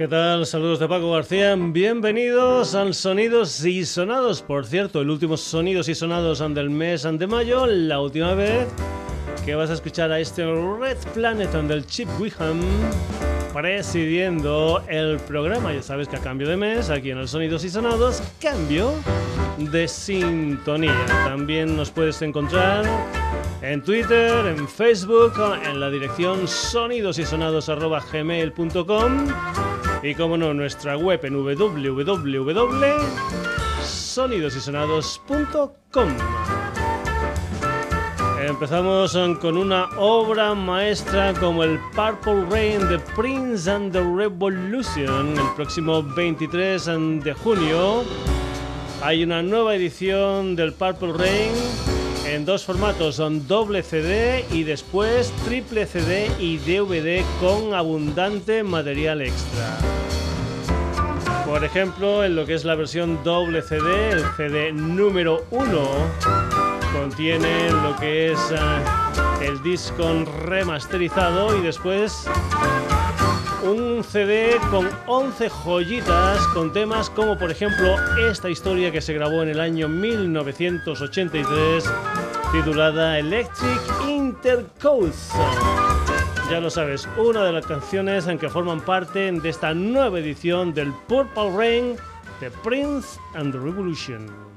¿Qué tal? Saludos de Paco García. Bienvenidos al Sonidos y Sonados. Por cierto, el último Sonidos y Sonados del mes de mayo, la última vez que vas a escuchar a este Red Planet del Chip Wiham presidiendo el programa. Ya sabes que a cambio de mes, aquí en el Sonidos y Sonados, cambio de sintonía. También nos puedes encontrar en Twitter, en Facebook, en la dirección sonidosysonados.gmail.com y como no, nuestra web en www.sonidosysonados.com. Empezamos con una obra maestra como el Purple Rain de Prince and the Revolution. El próximo 23 de junio hay una nueva edición del Purple Rain en dos formatos, son doble CD y después triple CD y DVD con abundante material extra. Por ejemplo, en lo que es la versión doble CD, el CD número 1 contiene lo que es eh, el disco remasterizado y después un CD con 11 joyitas con temas como por ejemplo esta historia que se grabó en el año 1983 titulada Electric Intercourse. Ya lo sabes, una de las canciones en que forman parte de esta nueva edición del Purple Rain de Prince and the Revolution.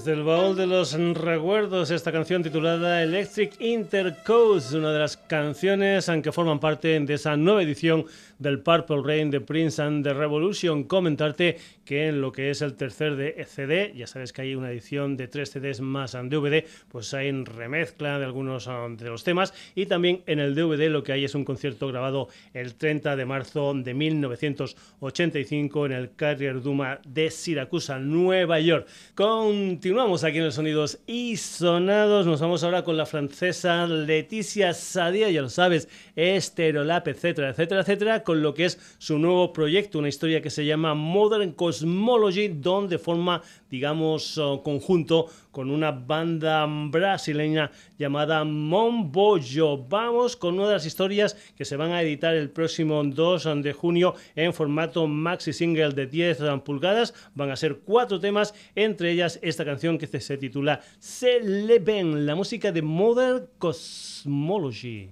Desde el baúl de los recuerdos, esta canción titulada Electric Intercoast, una de las canciones que forman parte de esa nueva edición del Purple Rain de Prince and the Revolution. Comentarte que en lo que es el tercer de CD, ya sabes que hay una edición de tres CDs más en DVD, pues hay remezcla de algunos um, de los temas y también en el DVD lo que hay es un concierto grabado el 30 de marzo de 1985 en el Carrier Duma de Siracusa, Nueva York. Continuamos aquí en los sonidos y sonados, nos vamos ahora con la francesa Leticia Ya lo sabes, Esterolap, etcétera, etcétera, etcétera con lo que es su nuevo proyecto, una historia que se llama Modern Cosmology, donde forma, digamos, oh, conjunto con una banda brasileña llamada Momboyo. Vamos con una de las historias que se van a editar el próximo 2 de junio en formato maxi single de 10 pulgadas. Van a ser cuatro temas, entre ellas esta canción que se titula Se le ven, la música de Modern Cosmology.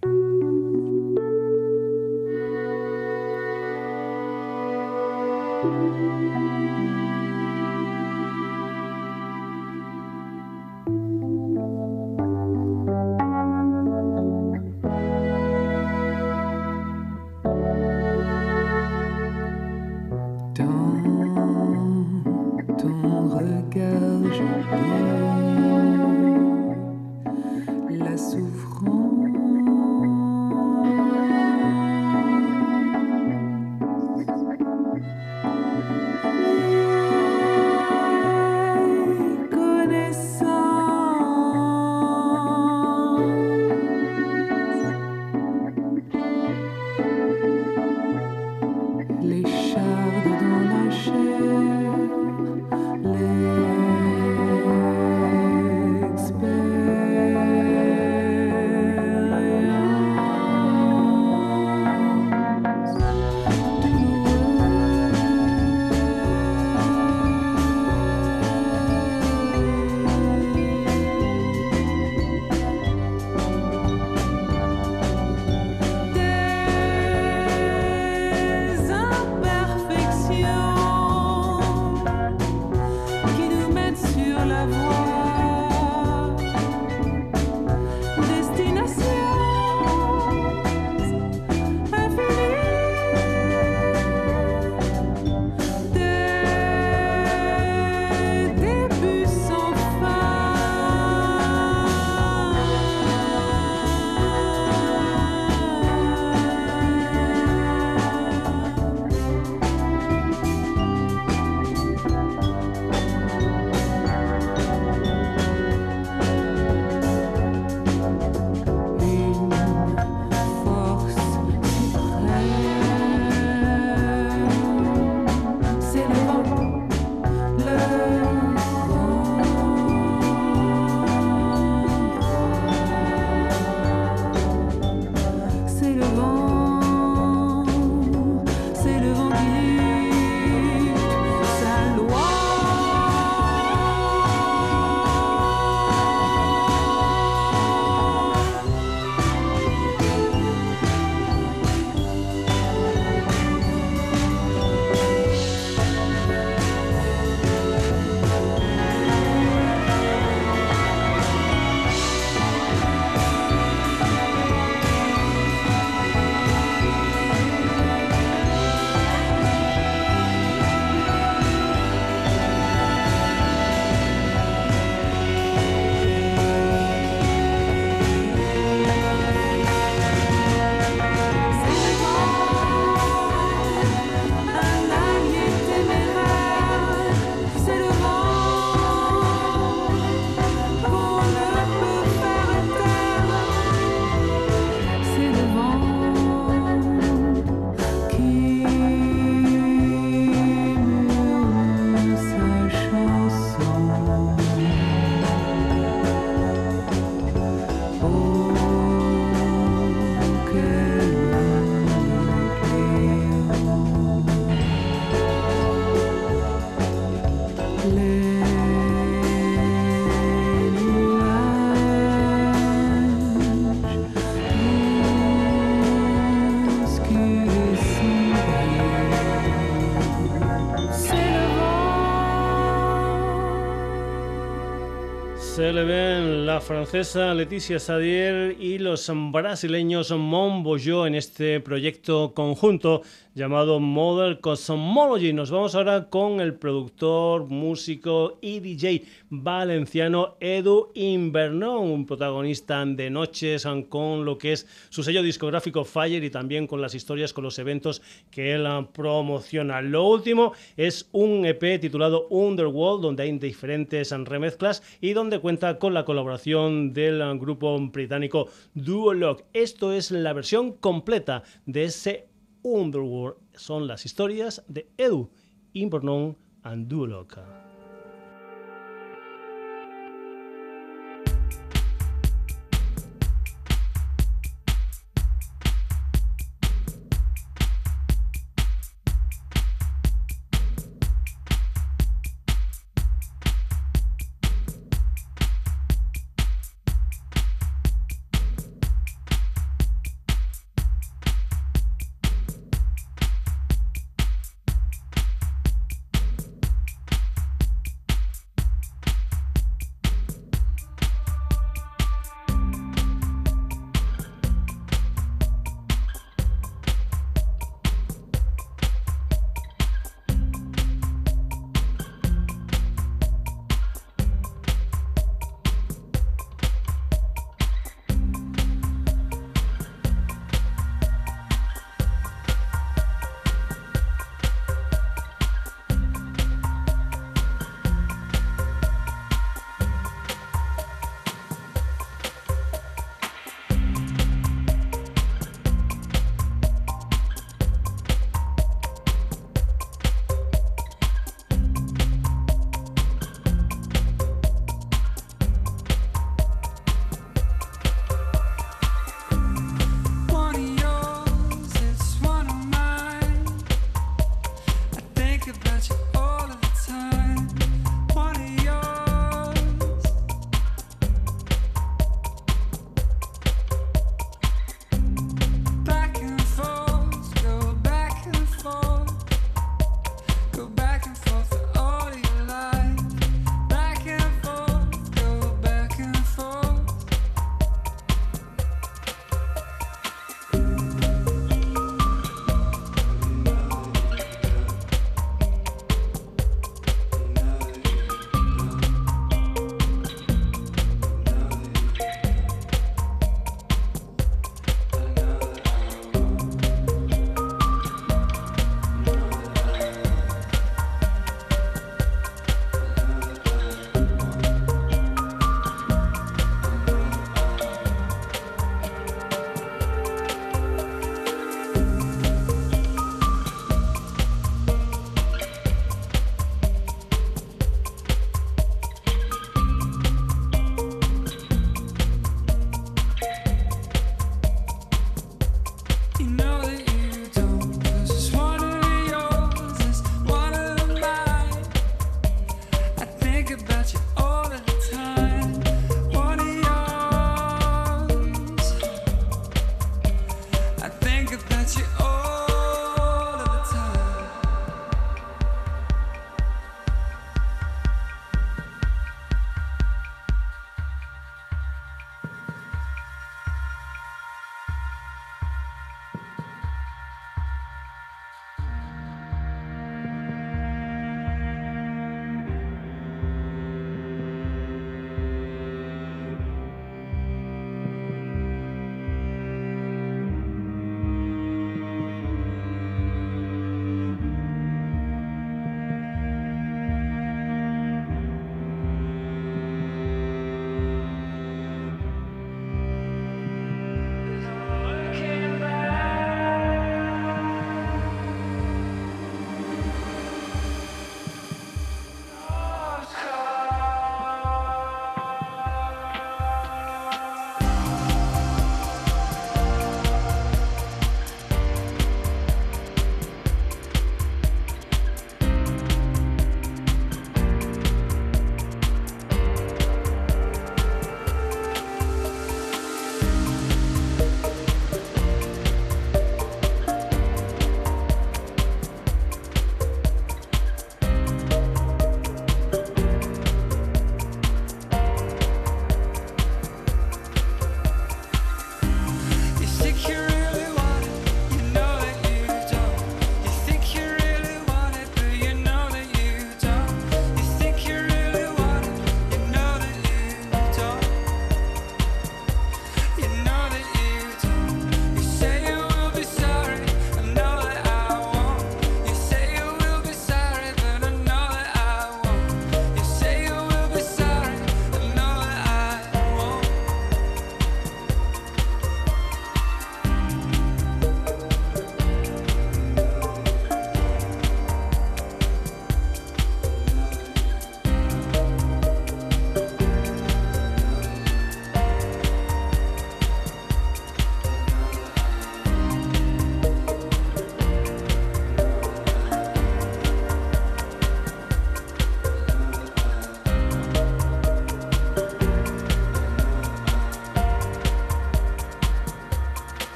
Ven la francesa Leticia Sadier y los brasileños Mombo Yo en este proyecto conjunto llamado Model Cosmology. Nos vamos ahora con el productor, músico y DJ valenciano Edu Inverno, un protagonista de noches con lo que es su sello discográfico Fire y también con las historias, con los eventos que él promociona. Lo último es un EP titulado Underworld, donde hay diferentes remezclas y donde cuenta con la colaboración del grupo británico Duologue. Esto es la versión completa de ese Underworld son las historias de Edu, Impernon and Duoloc.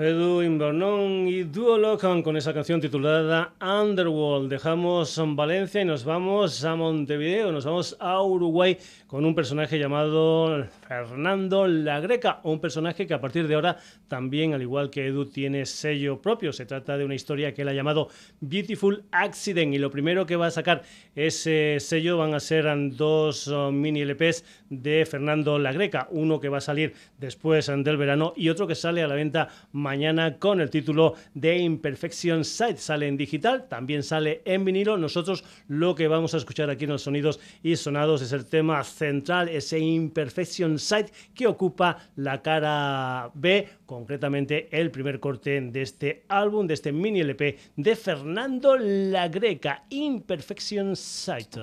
Edu Invernon y Duo Locan con esa canción titulada Underworld. Dejamos Valencia y nos vamos a Montevideo, nos vamos a Uruguay con un personaje llamado Fernando La Greca, un personaje que a partir de ahora también, al igual que Edu, tiene sello propio. Se trata de una historia que él ha llamado Beautiful Accident y lo primero que va a sacar ese sello van a ser dos uh, mini LPs de Fernando La Greca, uno que va a salir después del verano y otro que sale a la venta mañana con el título de Imperfection Site. Sale en digital, también sale en vinilo. Nosotros lo que vamos a escuchar aquí en los sonidos y sonados es el tema central, ese Imperfection Site que ocupa la cara B, concretamente el primer corte de este álbum, de este mini LP de Fernando La Greca, Imperfection Site.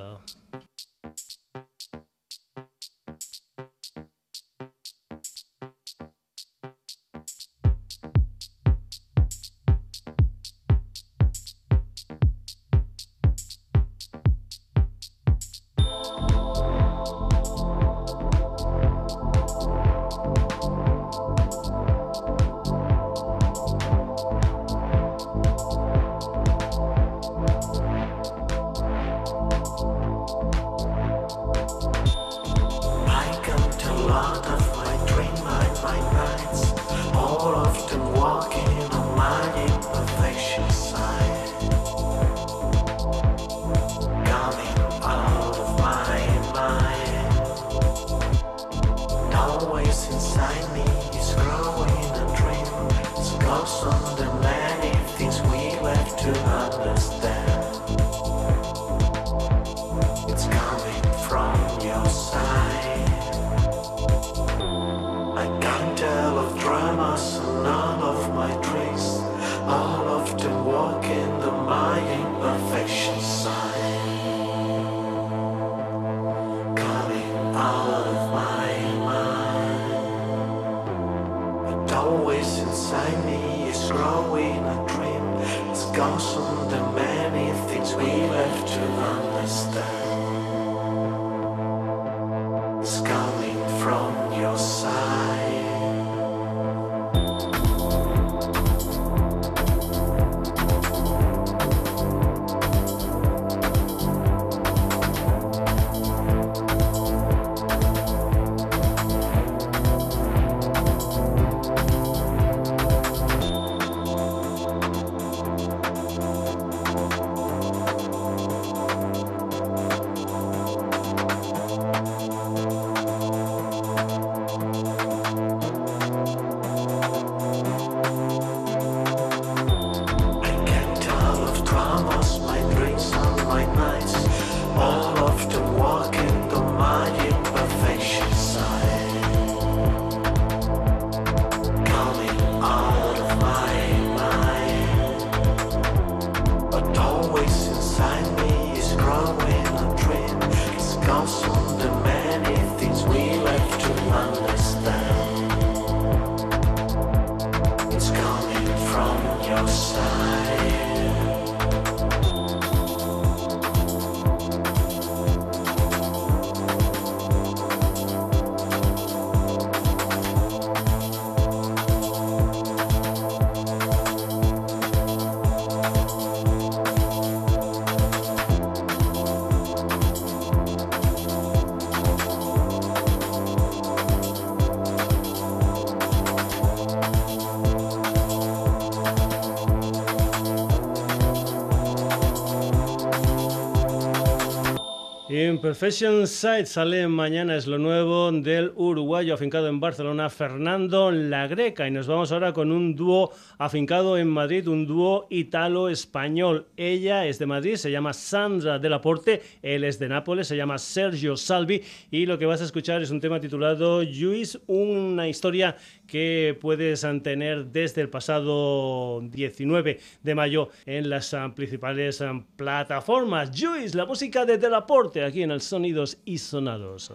Imperfection Side sale mañana, es lo nuevo del uruguayo afincado en Barcelona, Fernando La Greca. Y nos vamos ahora con un dúo afincado en Madrid, un dúo italo-español. Ella es de Madrid, se llama Sandra Delaporte, él es de Nápoles, se llama Sergio Salvi. Y lo que vas a escuchar es un tema titulado Juice, una historia que puedes tener desde el pasado 19 de mayo en las principales plataformas. Juice, la música de Delaporte aquí en el Sonidos y Sonados.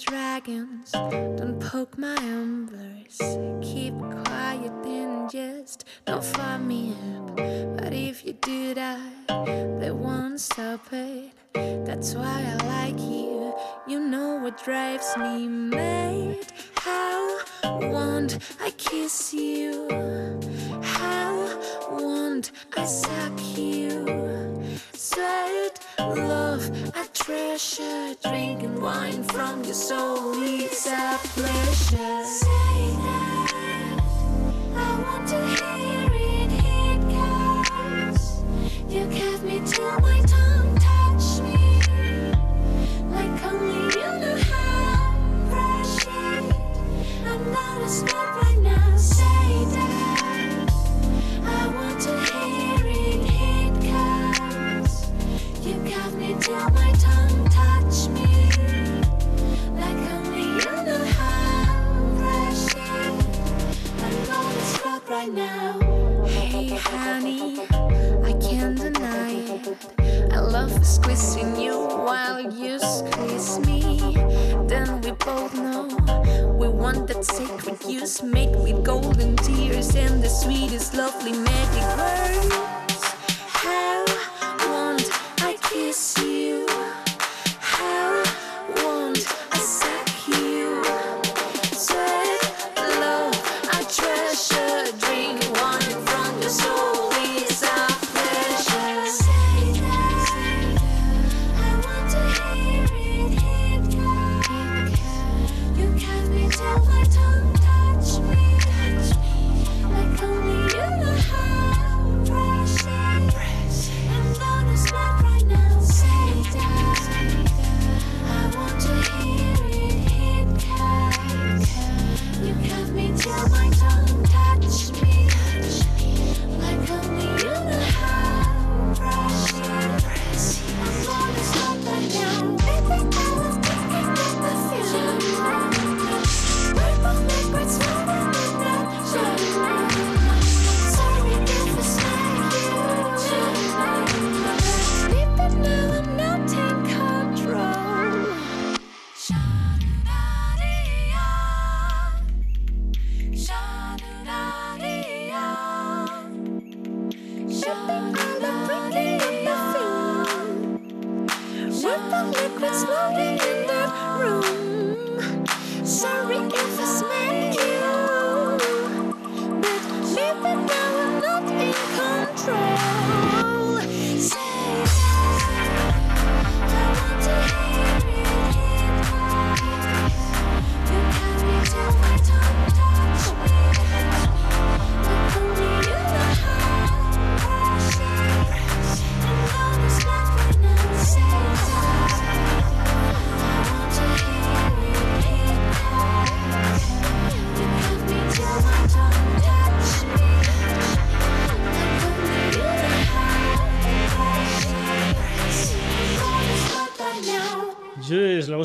Dragons, don't poke my embers. Keep quiet and just don't fire me up. But if you do that, they won't stop it. That's why I like you. You know what drives me mad? How won't I kiss you? How won't I suck you? Sweat, love, I treasure drinking wine from your soul. It's a pleasure. Say that I want to hear it. It comes. You give me till my tongue right now. Say that I want to hear it, hit cards. You me till my tongue, touch me. Like only how she spot right now. Hey honey, I can't deny it. I love squeezing you while you squeeze me. Then we both know want that sacred use made with golden tears and the sweetest, lovely magic words. Liquids floating in that room. Sorry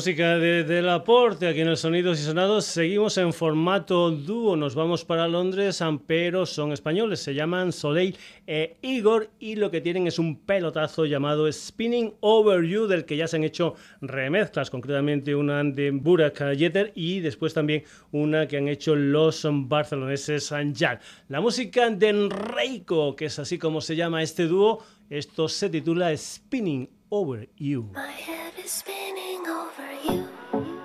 música de Del Aporte aquí en el Sonidos y Sonados. Seguimos en formato dúo, nos vamos para Londres, pero son españoles. Se llaman Soleil e Igor y lo que tienen es un pelotazo llamado Spinning Over You, del que ya se han hecho remezclas, concretamente una de Burak Yeter y después también una que han hecho los barceloneses Anjal. La música de Enrico, que es así como se llama este dúo, esto se titula Spinning Over You. My head is spinning over you.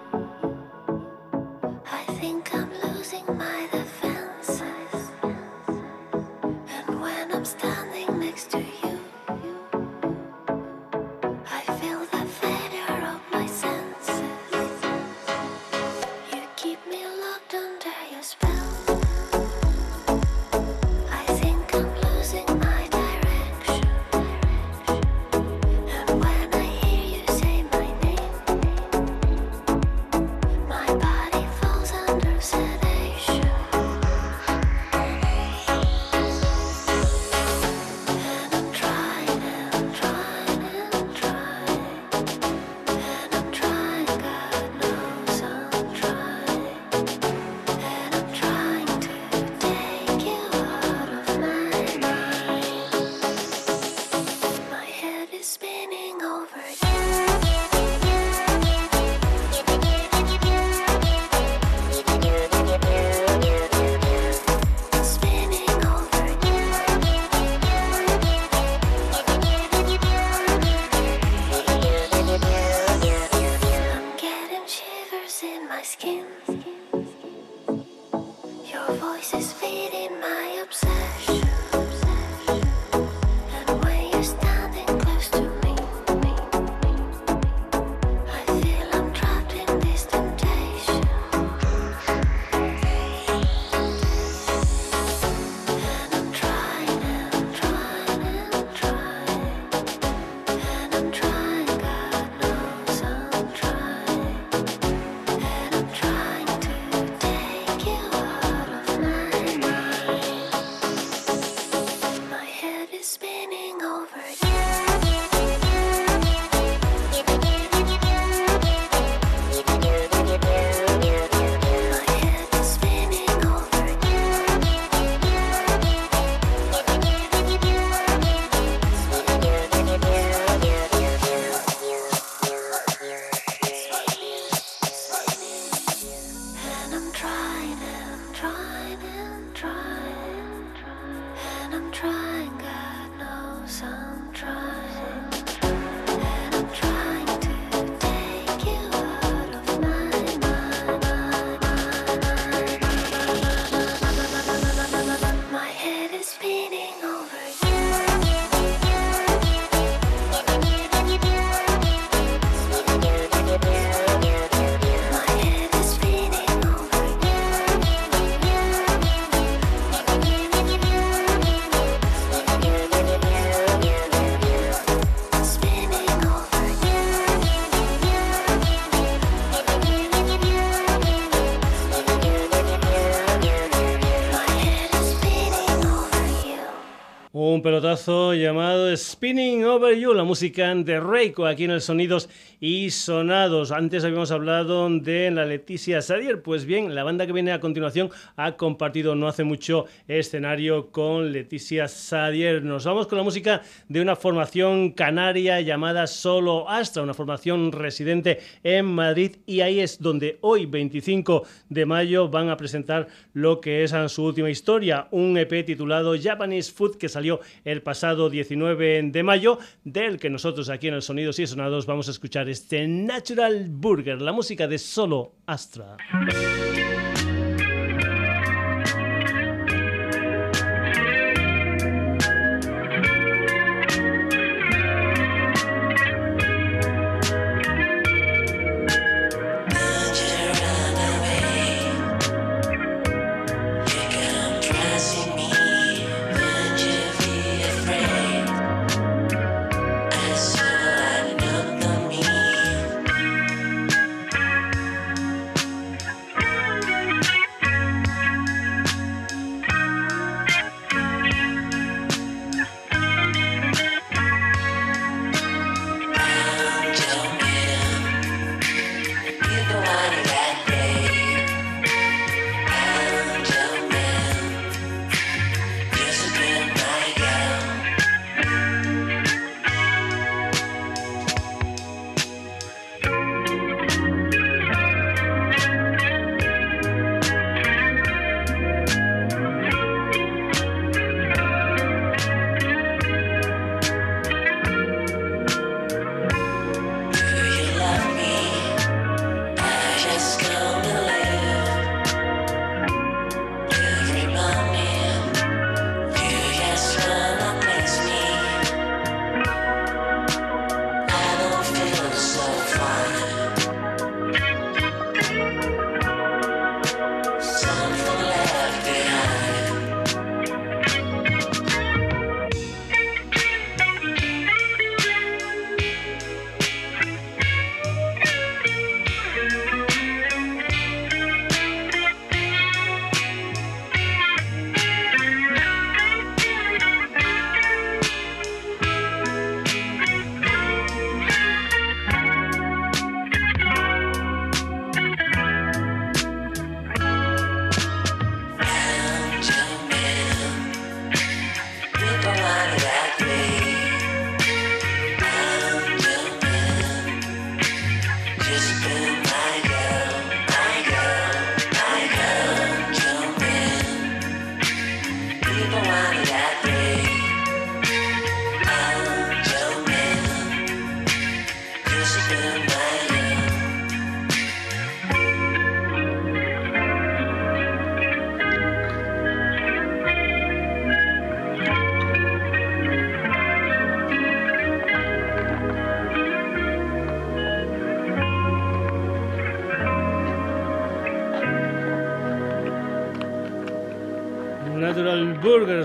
Un pelotazo llamado Spinning Over You, la música de Reiko aquí en el Sonidos y Sonados. Antes habíamos hablado de la Leticia Sadier. Pues bien, la banda que viene a continuación ha compartido no hace mucho escenario con Leticia Sadier. Nos vamos con la música de una formación canaria llamada Solo Astra, una formación residente en Madrid y ahí es donde hoy, 25 de mayo, van a presentar lo que es su última historia, un EP titulado Japanese Food que salió el pasado 19 de mayo, del que nosotros aquí en el Sonidos y Sonados vamos a escuchar este Natural Burger, la música de Solo Astra.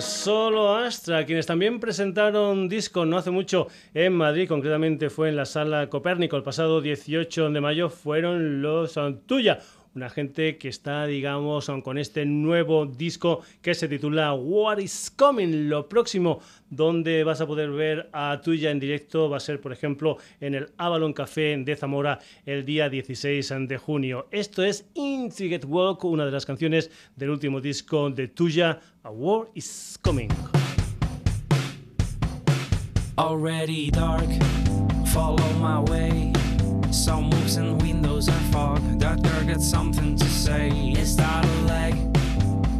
Solo Astra, quienes también presentaron disco no hace mucho en Madrid, concretamente fue en la sala Copérnico el pasado 18 de mayo, fueron los Tuya una gente que está, digamos, con este nuevo disco que se titula What is Coming. Lo próximo donde vas a poder ver a Tuya en directo va a ser, por ejemplo, en el Avalon Café de Zamora el día 16 de junio. Esto es Intricate Walk, una de las canciones del último disco de Tuya, A War is Coming. Some moves and windows and fog. That girl got something to say. Is that a leg?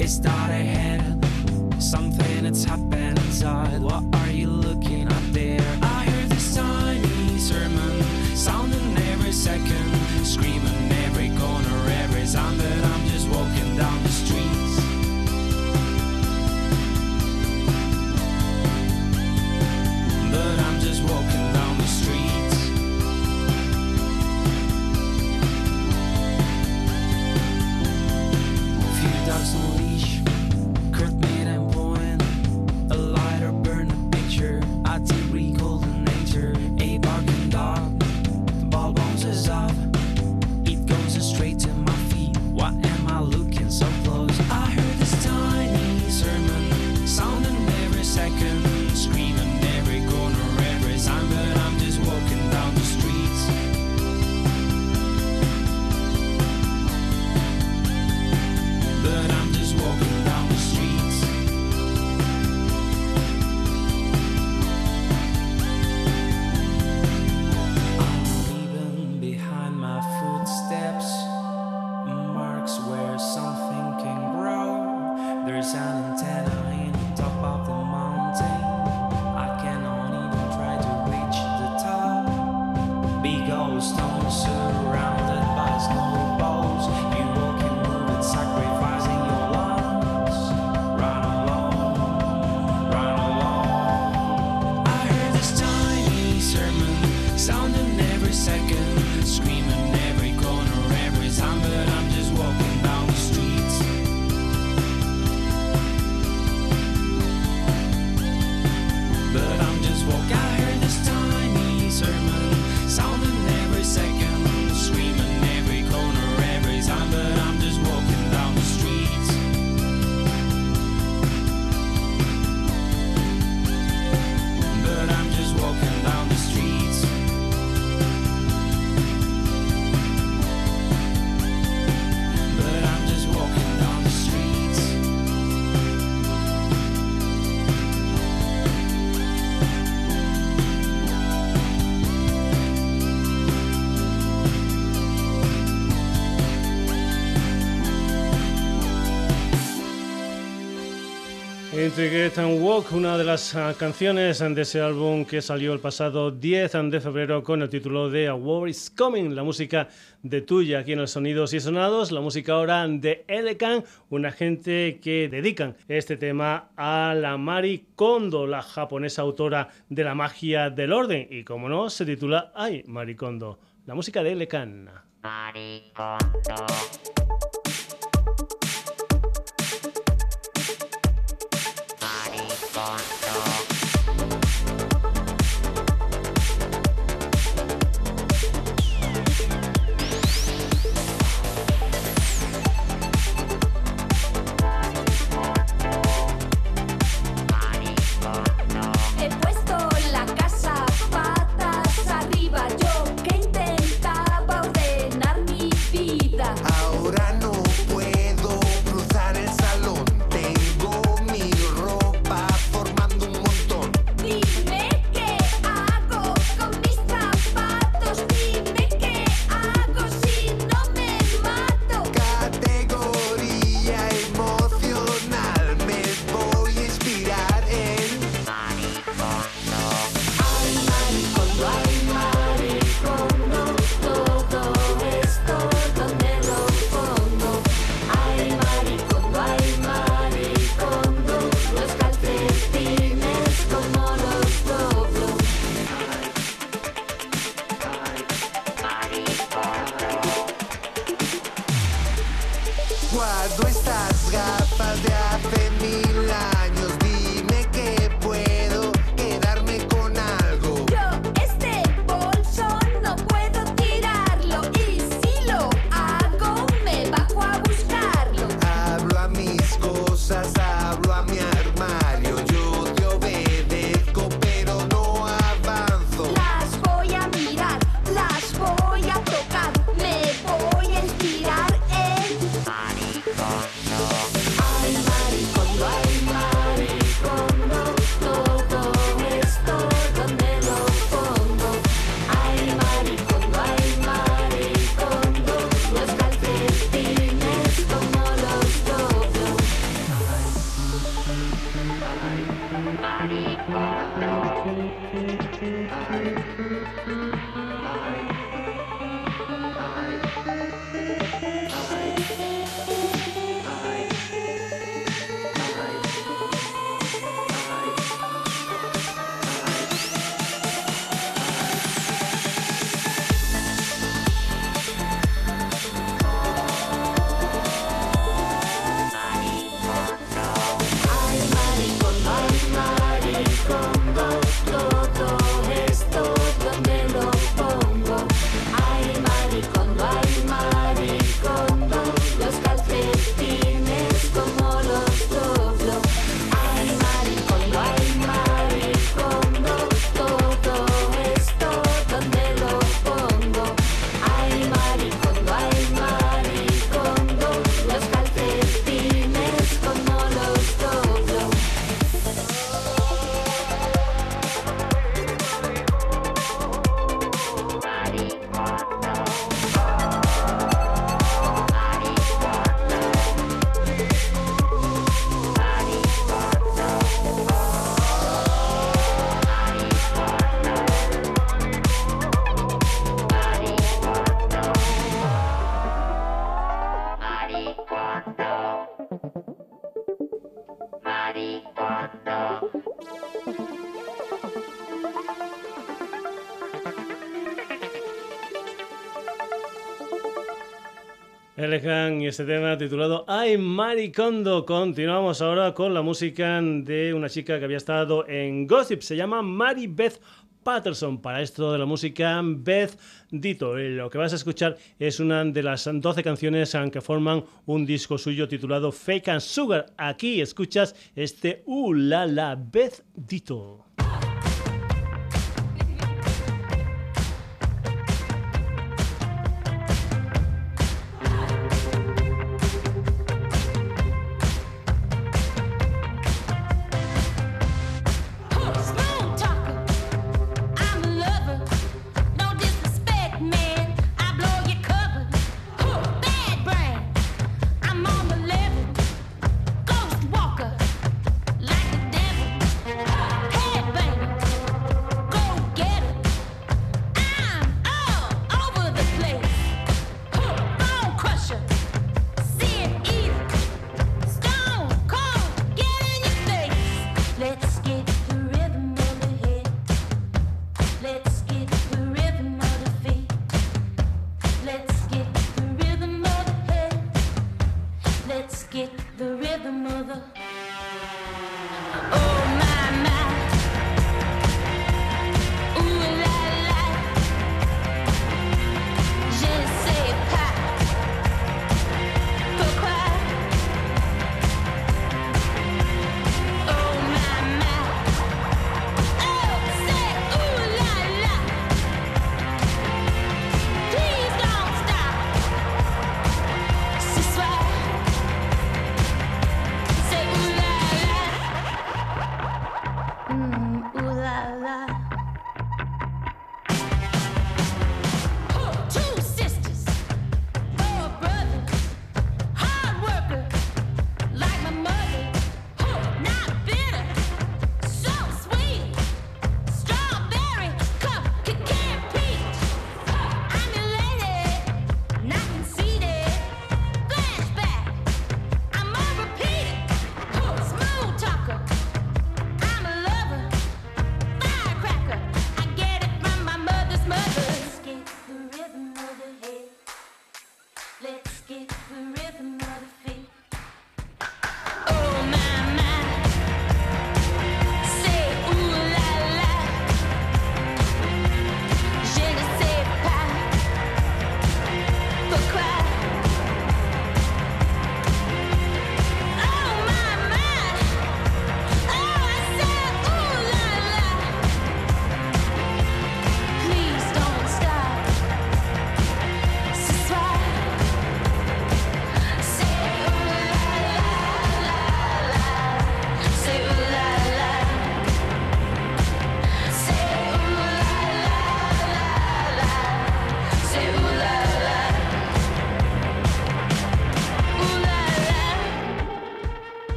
Is that a head? Something that's happened inside. What are you looking at there? Get and Walk, una de las ah, canciones de ese álbum que salió el pasado 10 de febrero con el título de A War is Coming, la música de tuya aquí en los Sonidos y Sonados, la música ahora de Elecan, una gente que dedican este tema a la Mari Kondo, la japonesa autora de la magia del orden, y como no, se titula Ay, Mari Kondo, la música de Elecan. Ahora y este tema titulado Ay Maricondo. Continuamos ahora con la música de una chica que había estado en Gossip. Se llama Mary Beth Patterson. Para esto de la música, Beth Dito. Lo que vas a escuchar es una de las 12 canciones que forman un disco suyo titulado Fake and Sugar. Aquí escuchas este Uh la Beth Dito.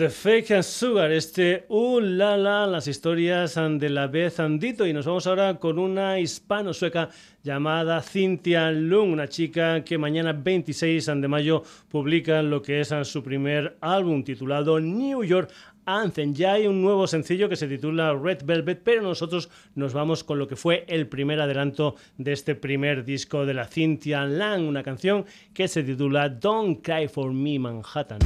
Desde Fake Sugar, este Uh La La, las historias de la vez Andito. Y nos vamos ahora con una hispano-sueca llamada Cynthia Lung, una chica que mañana 26 de mayo publica lo que es su primer álbum titulado New York Anthem. Ya hay un nuevo sencillo que se titula Red Velvet, pero nosotros nos vamos con lo que fue el primer adelanto de este primer disco de la Cynthia Lang, una canción que se titula Don't Cry for Me Manhattan.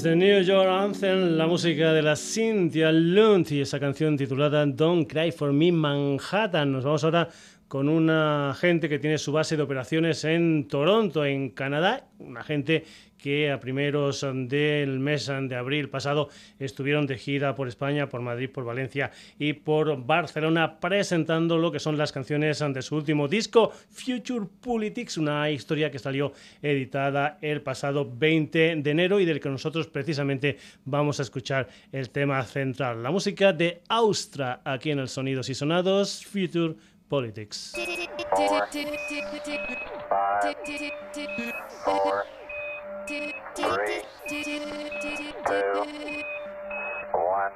Desde New York Anthem, la música de la Cynthia Lund y esa canción titulada Don't Cry for Me Manhattan. Nos vamos ahora con una gente que tiene su base de operaciones en Toronto, en Canadá, una gente que a primeros del mes de abril pasado estuvieron de gira por España, por Madrid, por Valencia y por Barcelona presentando lo que son las canciones de su último disco, Future Politics, una historia que salió editada el pasado 20 de enero y del que nosotros precisamente vamos a escuchar el tema central, la música de Austra aquí en el Sonidos y Sonados, Future Politics. Three, two, one.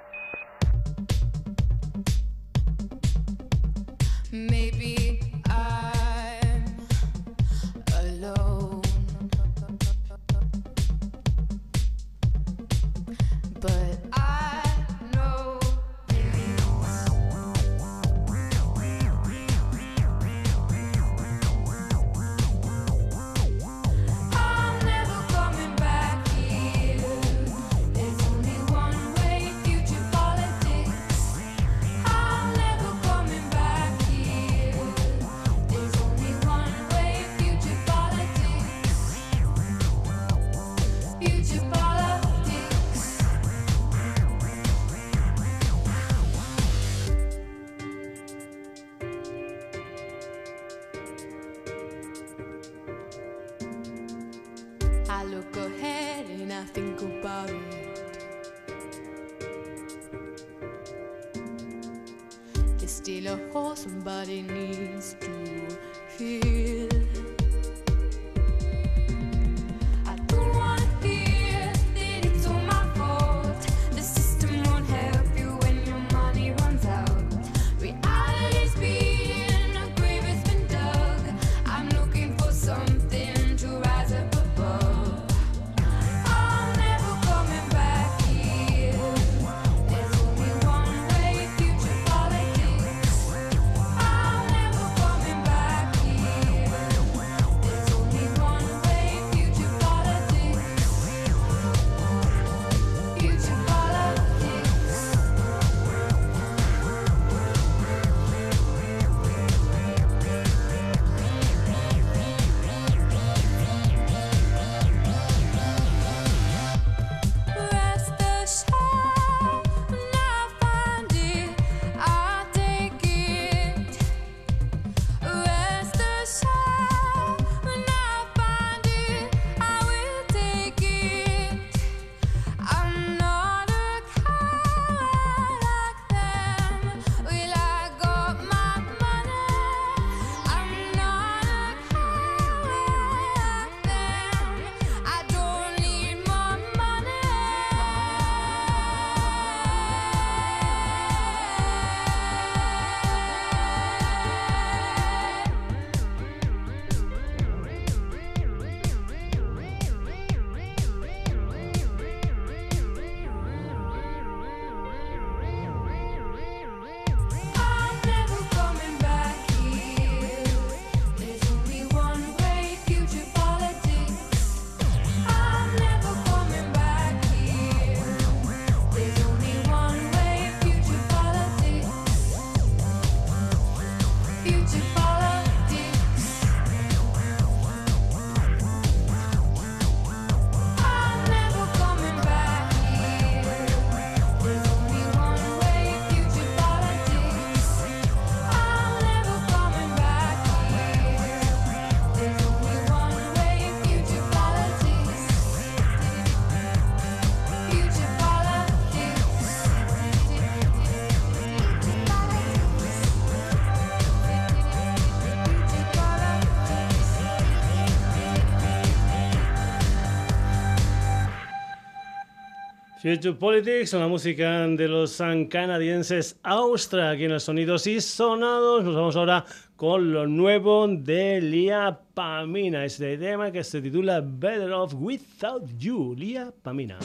Future Politics, la música de los canadienses Austria, aquí en los sonidos y sonados. Nos vamos ahora con lo nuevo de Lia Pamina, este tema que se titula Better Off Without You, Lia Pamina.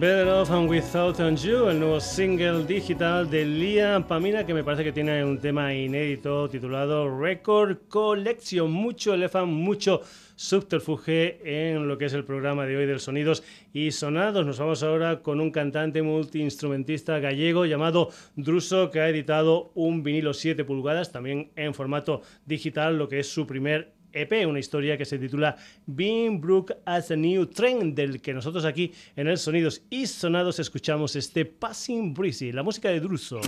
Better Off and Without You, el nuevo single digital de Liam Pamina, que me parece que tiene un tema inédito titulado Record Collection. Mucho elefant, mucho subterfuge en lo que es el programa de hoy del Sonidos y Sonados. Nos vamos ahora con un cantante multiinstrumentista gallego llamado Druso, que ha editado un vinilo 7 pulgadas, también en formato digital, lo que es su primer EP, una historia que se titula Being Brook as a New Trend, del que nosotros aquí en el Sonidos y Sonados escuchamos este Passing Breezy, la música de Druso.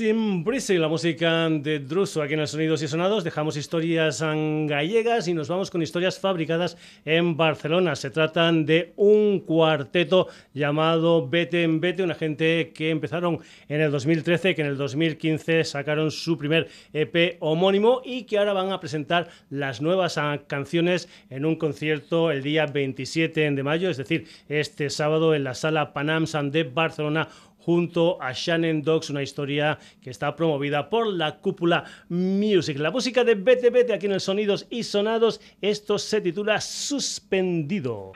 Passing Breezy, la música de Druso aquí en el Sonidos y Sonados. Dejamos historias gallegas y nos vamos con historias fabricadas en Barcelona. Se tratan de un cuarteto llamado Vete en Vete, una gente que empezaron en el 2013, que en el 2015 sacaron su primer EP homónimo y que ahora van a presentar las nuevas canciones en un concierto el día 27 de mayo, es decir, este sábado en la sala Panam de Barcelona junto a Shannon Dogs, una historia que está promovida por la Cúpula Music. La música de Bete Bete aquí en el Sonidos y Sonados, esto se titula Suspendido.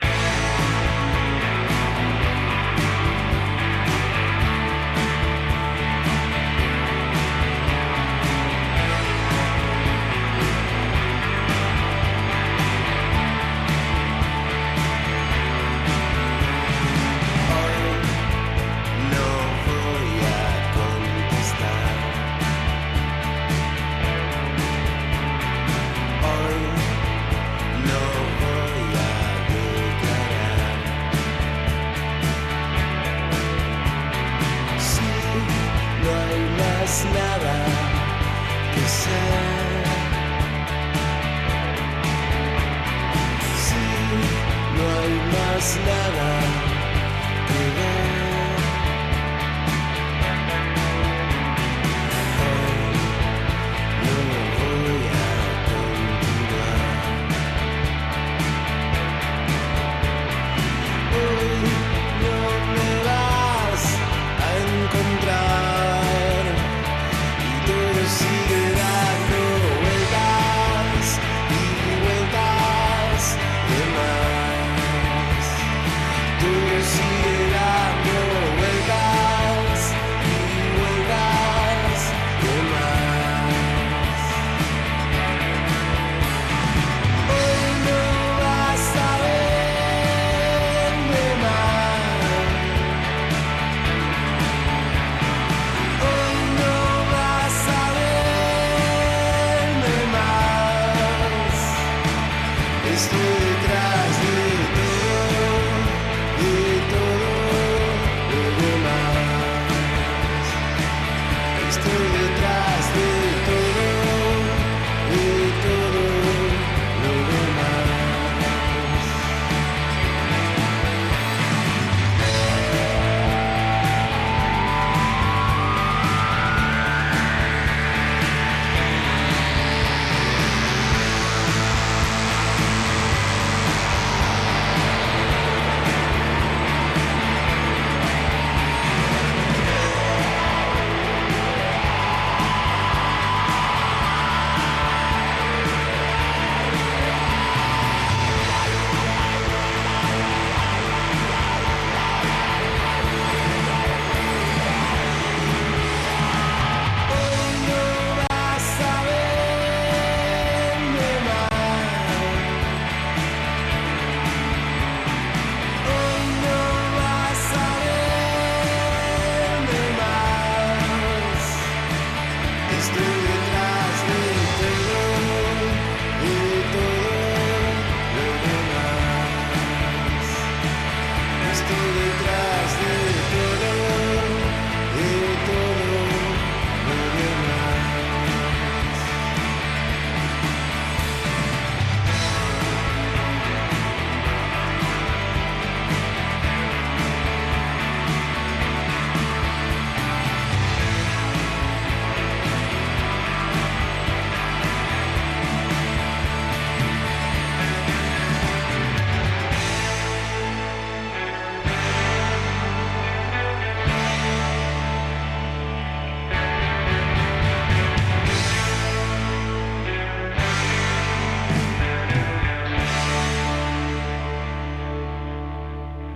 es nada que sea.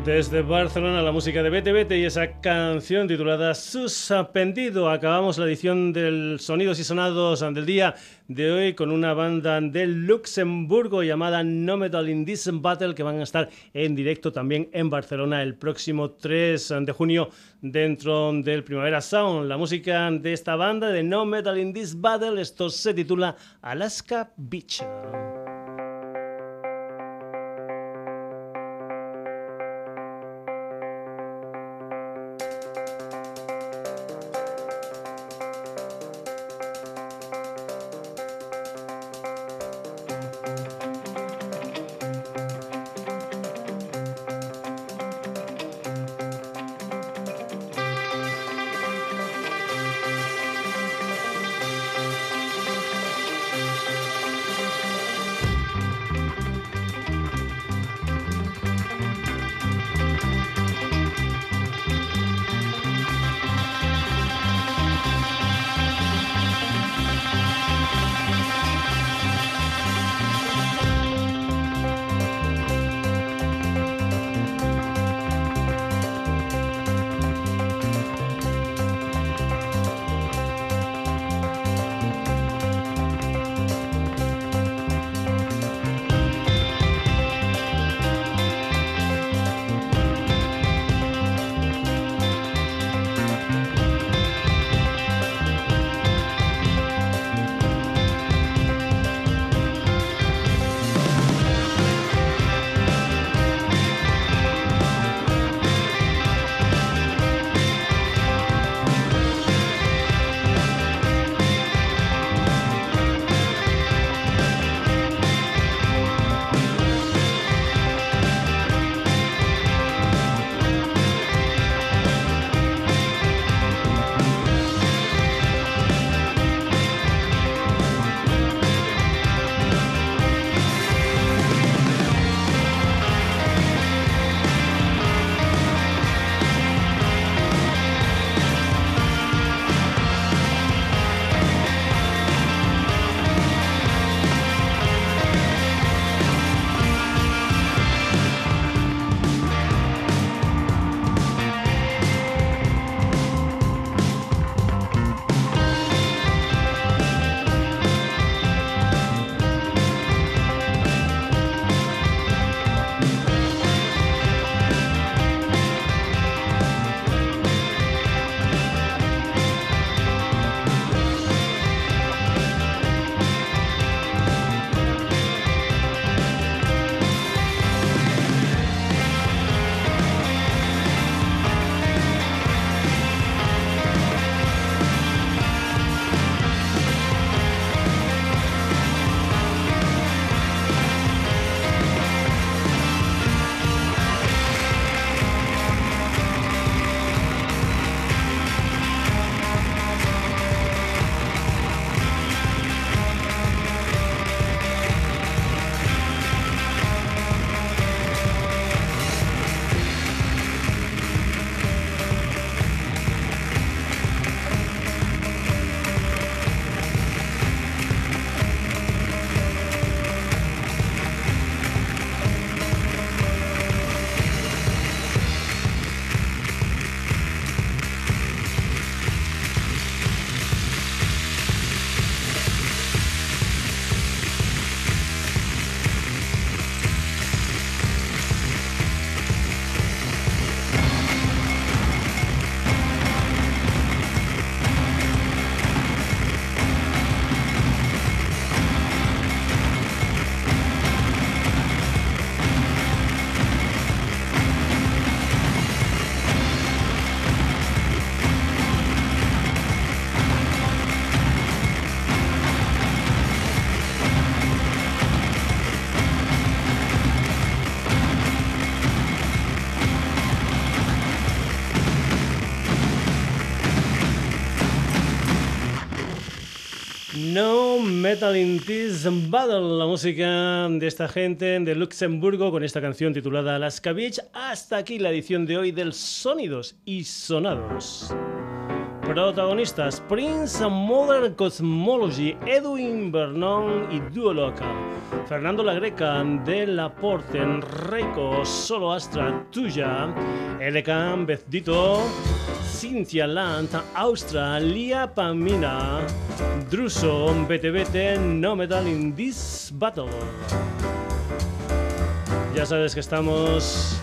Desde Barcelona, la música de Bete Bete y esa canción titulada Suspendido. Acabamos la edición del Sonidos y Sonados del día de hoy con una banda de Luxemburgo llamada No Metal in This Battle que van a estar en directo también en Barcelona el próximo 3 de junio dentro del Primavera Sound. La música de esta banda de No Metal in This Battle, esto se titula Alaska Beach. Metal in This Battle, la música de esta gente de Luxemburgo con esta canción titulada Alaska Beach. Hasta aquí la edición de hoy del Sonidos y Sonados. Protagonistas Prince Modern Cosmology, Edwin Vernon y Duoloca. Fernando La Greca de Laporte, Enrico Solo Astra Tuya, Elecan Bezdito, Cynthia Land, Australia Pamina, Druso, BTBT, No Metal in This Battle. Ya sabes que estamos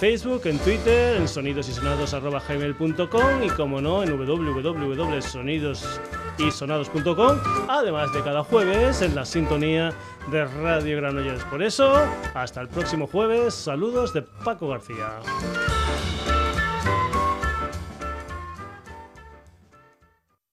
Facebook, en Twitter, en sonidosysonados.gmail.com y como no, en www.sonidosysonados.com, además de cada jueves en la sintonía de Radio Granollers. Por eso, hasta el próximo jueves, saludos de Paco García.